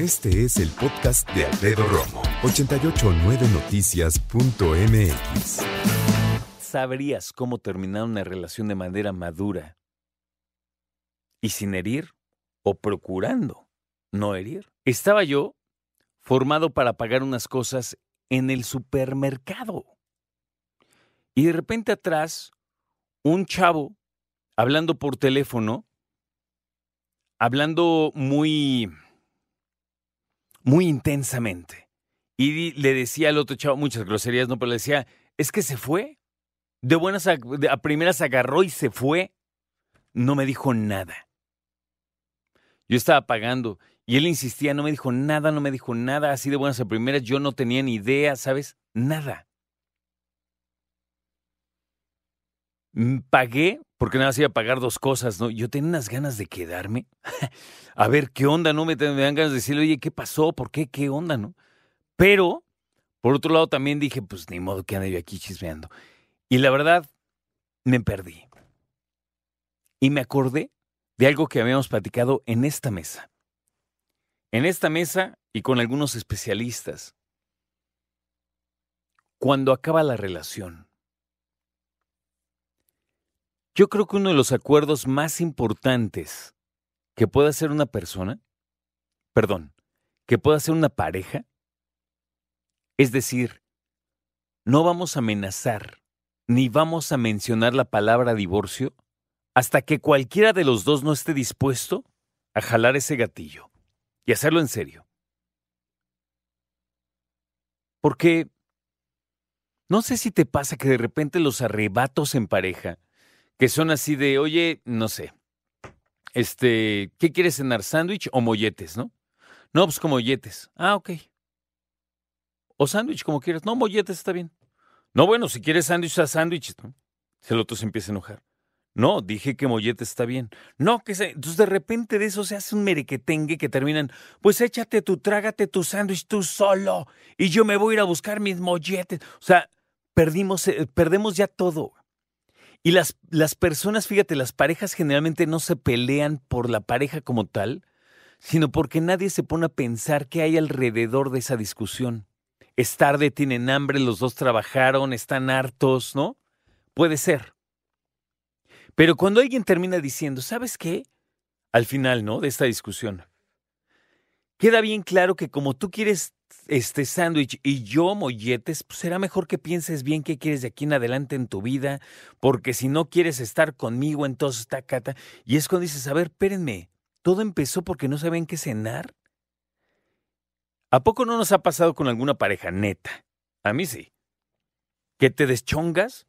Este es el podcast de Alfredo Romo, 889noticias.mx. ¿Sabrías cómo terminar una relación de manera madura y sin herir o procurando no herir? Estaba yo formado para pagar unas cosas en el supermercado. Y de repente atrás, un chavo hablando por teléfono, hablando muy, muy intensamente. Y le decía al otro chavo, muchas groserías, no, pero le decía, es que se fue. De buenas a, a primeras agarró y se fue. No me dijo nada. Yo estaba pagando y él insistía, no me dijo nada, no me dijo nada, así de buenas a primeras, yo no tenía ni idea, ¿sabes? Nada. Mm, pagué, porque nada más iba a pagar dos cosas, ¿no? Yo tenía unas ganas de quedarme. a ver, ¿qué onda? ¿No? Me, dan ganas de decirle, oye, ¿qué pasó? ¿Por qué? ¿Qué onda? ¿No? Pero, por otro lado, también dije, pues ni modo que ande yo aquí chismeando. Y la verdad, me perdí. Y me acordé de algo que habíamos platicado en esta mesa. En esta mesa y con algunos especialistas. Cuando acaba la relación, yo creo que uno de los acuerdos más importantes que pueda hacer una persona, perdón, que pueda hacer una pareja, es decir, no vamos a amenazar ni vamos a mencionar la palabra divorcio hasta que cualquiera de los dos no esté dispuesto a jalar ese gatillo y hacerlo en serio. Porque no sé si te pasa que de repente los arrebatos en pareja, que son así de, oye, no sé, este, ¿qué quieres cenar? ¿Sándwich o molletes, no? No, pues como molletes. Ah, ok. O sándwich, como quieras. No, molletes está bien. No, bueno, si quieres sándwich, a sándwich. ¿no? el otro se empieza a enojar. No, dije que mollete está bien. No, que se... Entonces de repente de eso se hace un merequetengue que terminan, pues échate tu, trágate tu sándwich tú solo y yo me voy a ir a buscar mis molletes. O sea, perdimos, eh, perdemos ya todo. Y las, las personas, fíjate, las parejas generalmente no se pelean por la pareja como tal, sino porque nadie se pone a pensar qué hay alrededor de esa discusión. Es tarde, tienen hambre, los dos trabajaron, están hartos, ¿no? Puede ser. Pero cuando alguien termina diciendo, ¿sabes qué? Al final, ¿no? De esta discusión. Queda bien claro que como tú quieres este sándwich y yo molletes, pues será mejor que pienses bien qué quieres de aquí en adelante en tu vida, porque si no quieres estar conmigo, entonces está cata. Y es cuando dices, a ver, espérenme, todo empezó porque no saben qué cenar. ¿A poco no nos ha pasado con alguna pareja neta? A mí sí. Que te deschongas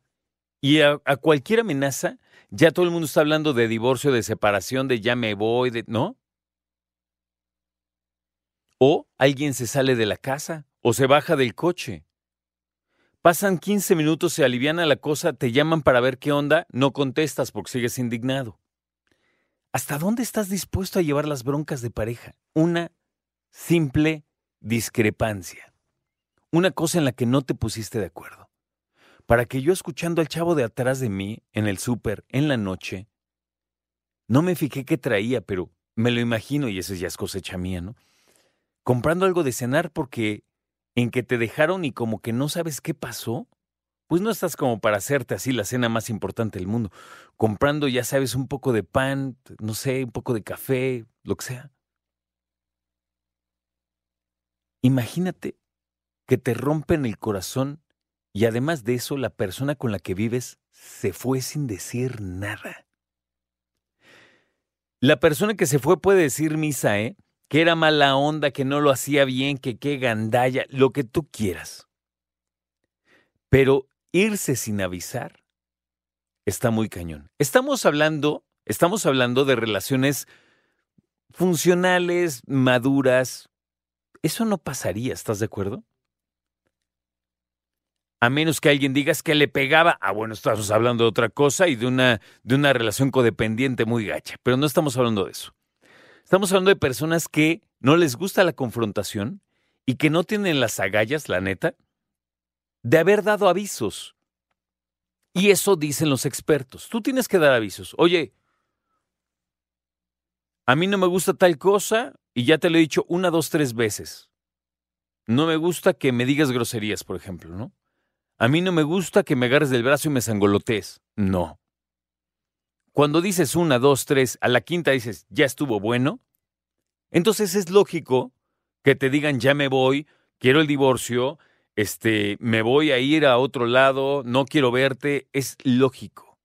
y a cualquier amenaza ya todo el mundo está hablando de divorcio, de separación, de ya me voy, de, ¿no? O alguien se sale de la casa o se baja del coche. Pasan 15 minutos, se aliviana la cosa, te llaman para ver qué onda, no contestas porque sigues indignado. ¿Hasta dónde estás dispuesto a llevar las broncas de pareja? Una simple discrepancia. Una cosa en la que no te pusiste de acuerdo para que yo escuchando al chavo de atrás de mí, en el súper, en la noche, no me fijé qué traía, pero me lo imagino y eso ya es cosecha mía, ¿no? Comprando algo de cenar porque en que te dejaron y como que no sabes qué pasó, pues no estás como para hacerte así la cena más importante del mundo. Comprando, ya sabes, un poco de pan, no sé, un poco de café, lo que sea. Imagínate que te rompen el corazón y además de eso, la persona con la que vives se fue sin decir nada. La persona que se fue puede decir misa, ¿eh? Que era mala onda, que no lo hacía bien, que qué gandalla, lo que tú quieras. Pero irse sin avisar está muy cañón. Estamos hablando, estamos hablando de relaciones funcionales, maduras. Eso no pasaría, ¿estás de acuerdo? a menos que alguien digas que le pegaba, ah, bueno, estamos hablando de otra cosa y de una, de una relación codependiente muy gacha, pero no estamos hablando de eso. Estamos hablando de personas que no les gusta la confrontación y que no tienen las agallas, la neta, de haber dado avisos. Y eso dicen los expertos. Tú tienes que dar avisos. Oye, a mí no me gusta tal cosa y ya te lo he dicho una, dos, tres veces. No me gusta que me digas groserías, por ejemplo, ¿no? A mí no me gusta que me agarres del brazo y me sangolotees. No. Cuando dices una, dos, tres, a la quinta dices, ya estuvo bueno, entonces es lógico que te digan, ya me voy, quiero el divorcio, este, me voy a ir a otro lado, no quiero verte, es lógico,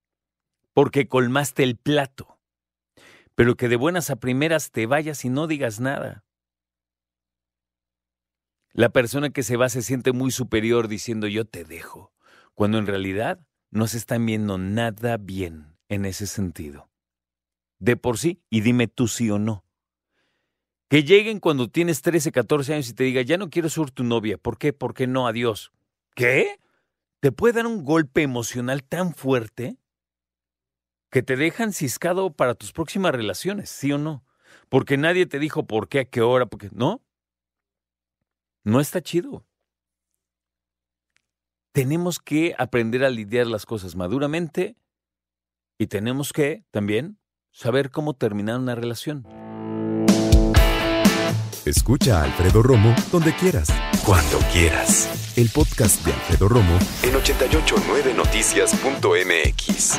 porque colmaste el plato. Pero que de buenas a primeras te vayas y no digas nada. La persona que se va se siente muy superior diciendo yo te dejo, cuando en realidad no se están viendo nada bien en ese sentido. De por sí, y dime tú sí o no. Que lleguen cuando tienes 13, 14 años y te diga, ya no quiero ser tu novia. ¿Por qué? ¿Por qué no? Adiós. ¿Qué? Te puede dar un golpe emocional tan fuerte que te dejan ciscado para tus próximas relaciones, ¿sí o no? Porque nadie te dijo por qué, a qué hora, porque no. No está chido. Tenemos que aprender a lidiar las cosas maduramente y tenemos que también saber cómo terminar una relación. Escucha a Alfredo Romo donde quieras. Cuando quieras. El podcast de Alfredo Romo en 889noticias.mx.